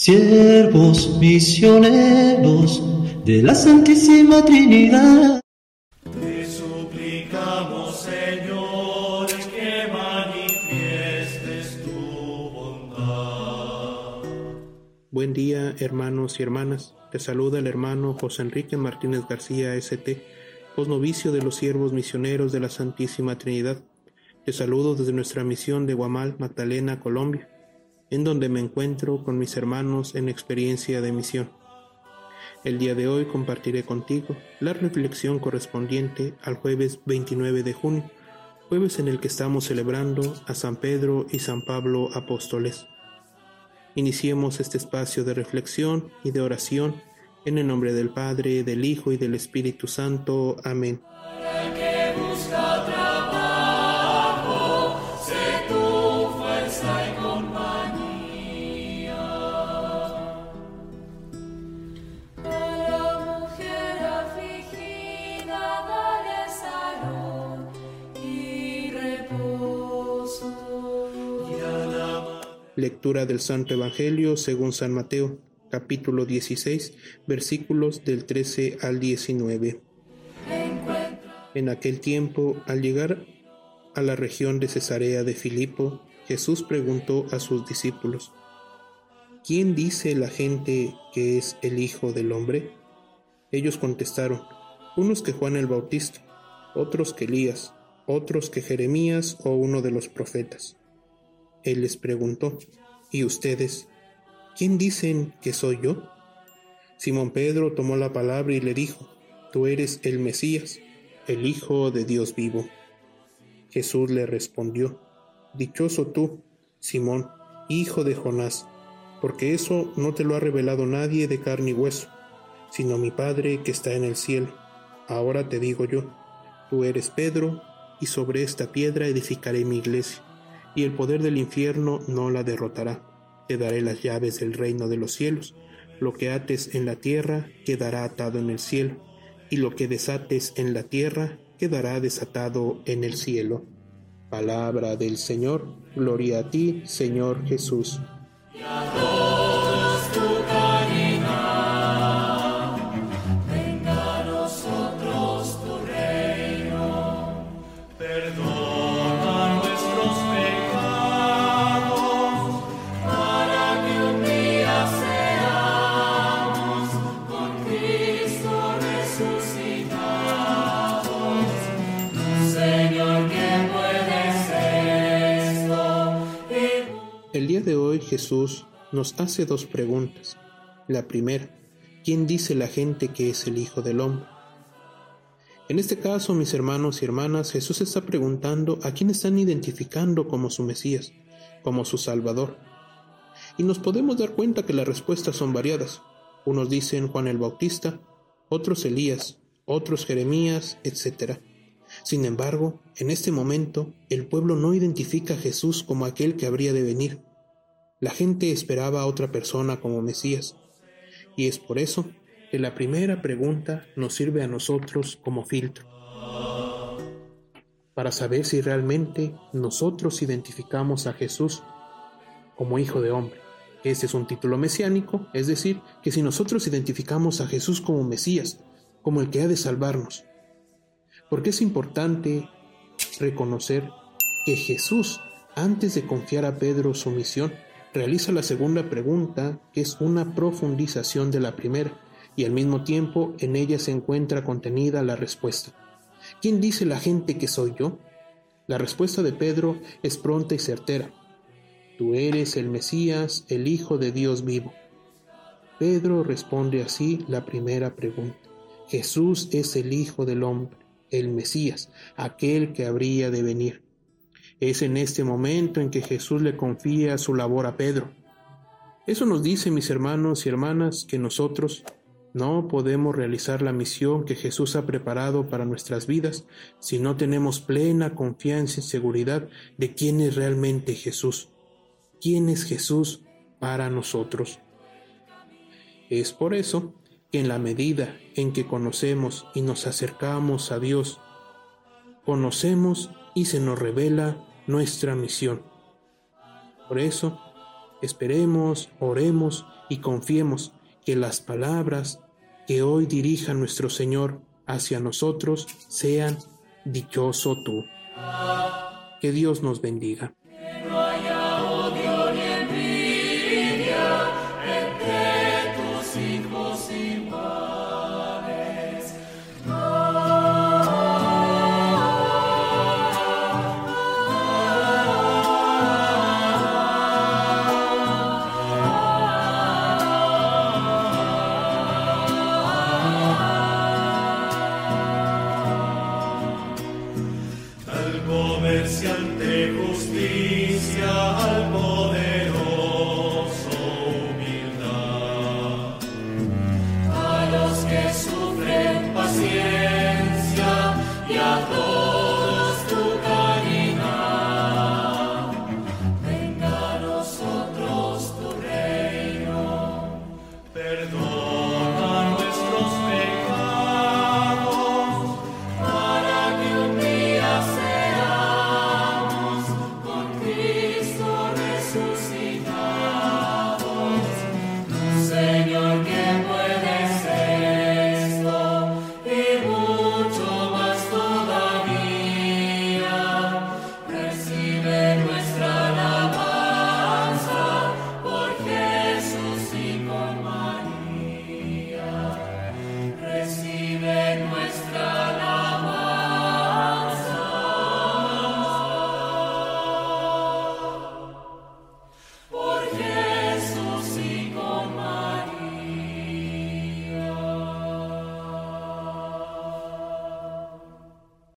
siervos misioneros de la Santísima Trinidad. Te suplicamos, Señor, que manifiestes tu bondad. Buen día, hermanos y hermanas. Te saluda el hermano José Enrique Martínez García, ST, posnovicio de los siervos misioneros de la Santísima Trinidad. Te saludo desde nuestra misión de Guamal, Magdalena, Colombia en donde me encuentro con mis hermanos en experiencia de misión. El día de hoy compartiré contigo la reflexión correspondiente al jueves 29 de junio, jueves en el que estamos celebrando a San Pedro y San Pablo apóstoles. Iniciemos este espacio de reflexión y de oración en el nombre del Padre, del Hijo y del Espíritu Santo. Amén. Lectura del Santo Evangelio según San Mateo, capítulo 16, versículos del 13 al 19. En aquel tiempo, al llegar a la región de Cesarea de Filipo, Jesús preguntó a sus discípulos, ¿Quién dice la gente que es el Hijo del Hombre? Ellos contestaron, unos que Juan el Bautista, otros que Elías, otros que Jeremías o uno de los profetas. Él les preguntó, ¿y ustedes? ¿Quién dicen que soy yo? Simón Pedro tomó la palabra y le dijo, Tú eres el Mesías, el Hijo de Dios vivo. Jesús le respondió, Dichoso tú, Simón, hijo de Jonás, porque eso no te lo ha revelado nadie de carne y hueso, sino mi Padre que está en el cielo. Ahora te digo yo, tú eres Pedro, y sobre esta piedra edificaré mi iglesia y el poder del infierno no la derrotará. Te daré las llaves del reino de los cielos. Lo que ates en la tierra quedará atado en el cielo, y lo que desates en la tierra quedará desatado en el cielo. Palabra del Señor, gloria a ti, Señor Jesús. Jesús nos hace dos preguntas. La primera, ¿quién dice la gente que es el Hijo del Hombre? En este caso, mis hermanos y hermanas, Jesús está preguntando a quién están identificando como su Mesías, como su Salvador. Y nos podemos dar cuenta que las respuestas son variadas. Unos dicen Juan el Bautista, otros Elías, otros Jeremías, etc. Sin embargo, en este momento, el pueblo no identifica a Jesús como aquel que habría de venir. La gente esperaba a otra persona como Mesías. Y es por eso que la primera pregunta nos sirve a nosotros como filtro. Para saber si realmente nosotros identificamos a Jesús como Hijo de Hombre. Este es un título mesiánico, es decir, que si nosotros identificamos a Jesús como Mesías, como el que ha de salvarnos, porque es importante reconocer que Jesús, antes de confiar a Pedro su misión, realiza la segunda pregunta, que es una profundización de la primera, y al mismo tiempo en ella se encuentra contenida la respuesta. ¿Quién dice la gente que soy yo? La respuesta de Pedro es pronta y certera. Tú eres el Mesías, el Hijo de Dios vivo. Pedro responde así la primera pregunta. Jesús es el Hijo del Hombre el Mesías, aquel que habría de venir. Es en este momento en que Jesús le confía su labor a Pedro. Eso nos dice, mis hermanos y hermanas, que nosotros no podemos realizar la misión que Jesús ha preparado para nuestras vidas si no tenemos plena confianza y seguridad de quién es realmente Jesús. ¿Quién es Jesús para nosotros? Es por eso que en la medida en que conocemos y nos acercamos a Dios, conocemos y se nos revela nuestra misión. Por eso, esperemos, oremos y confiemos que las palabras que hoy dirija nuestro Señor hacia nosotros sean dichoso tú. Que Dios nos bendiga. Sufren paciencia y a todos tu caridad. Venga a nosotros tu reino, perdón.